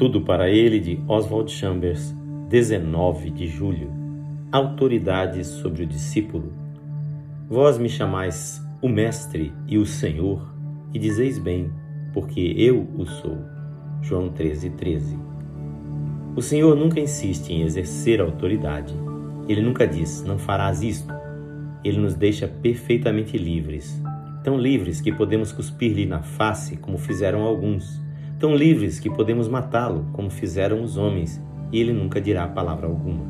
Tudo para ele de Oswald Chambers, 19 de julho. Autoridade sobre o discípulo. Vós me chamais o Mestre e o Senhor, e dizeis bem, porque eu o sou. João 13, 13. O Senhor nunca insiste em exercer autoridade. Ele nunca diz, não farás isto. Ele nos deixa perfeitamente livres. Tão livres que podemos cuspir-lhe na face, como fizeram alguns tão livres que podemos matá-lo, como fizeram os homens, e ele nunca dirá palavra alguma.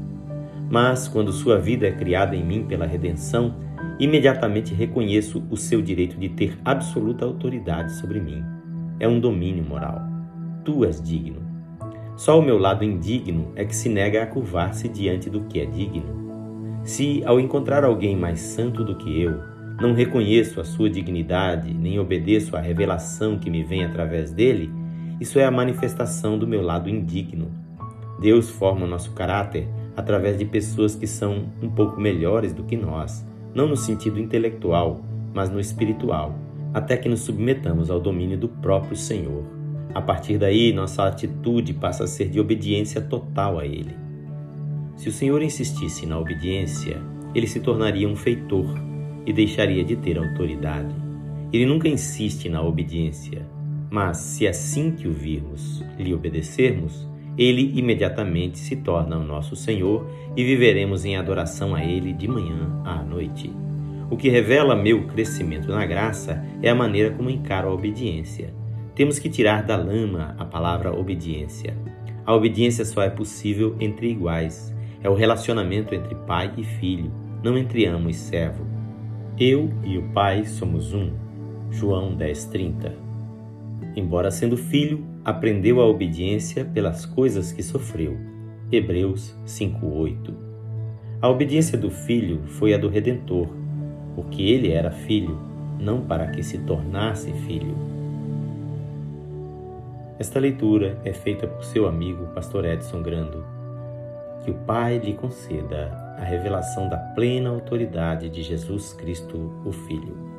Mas, quando sua vida é criada em mim pela redenção, imediatamente reconheço o seu direito de ter absoluta autoridade sobre mim. É um domínio moral. Tu és digno. Só o meu lado indigno é que se nega a curvar-se diante do que é digno. Se, ao encontrar alguém mais santo do que eu, não reconheço a sua dignidade, nem obedeço à revelação que me vem através dele, isso é a manifestação do meu lado indigno. Deus forma nosso caráter através de pessoas que são um pouco melhores do que nós, não no sentido intelectual, mas no espiritual, até que nos submetamos ao domínio do próprio Senhor. A partir daí, nossa atitude passa a ser de obediência total a Ele. Se o Senhor insistisse na obediência, ele se tornaria um feitor e deixaria de ter autoridade. Ele nunca insiste na obediência, mas se assim que o virmos lhe obedecermos, ele imediatamente se torna o nosso Senhor e viveremos em adoração a Ele de manhã à noite. O que revela meu crescimento na graça é a maneira como encaro a obediência. Temos que tirar da lama a palavra obediência. A obediência só é possível entre iguais. É o relacionamento entre pai e filho, não entre amo e servo. Eu e o Pai somos um. João 10:30 embora sendo filho, aprendeu a obediência pelas coisas que sofreu. Hebreus 5:8. A obediência do filho foi a do redentor, porque ele era filho, não para que se tornasse filho. Esta leitura é feita por seu amigo pastor Edson Grando. Que o Pai lhe conceda a revelação da plena autoridade de Jesus Cristo, o Filho.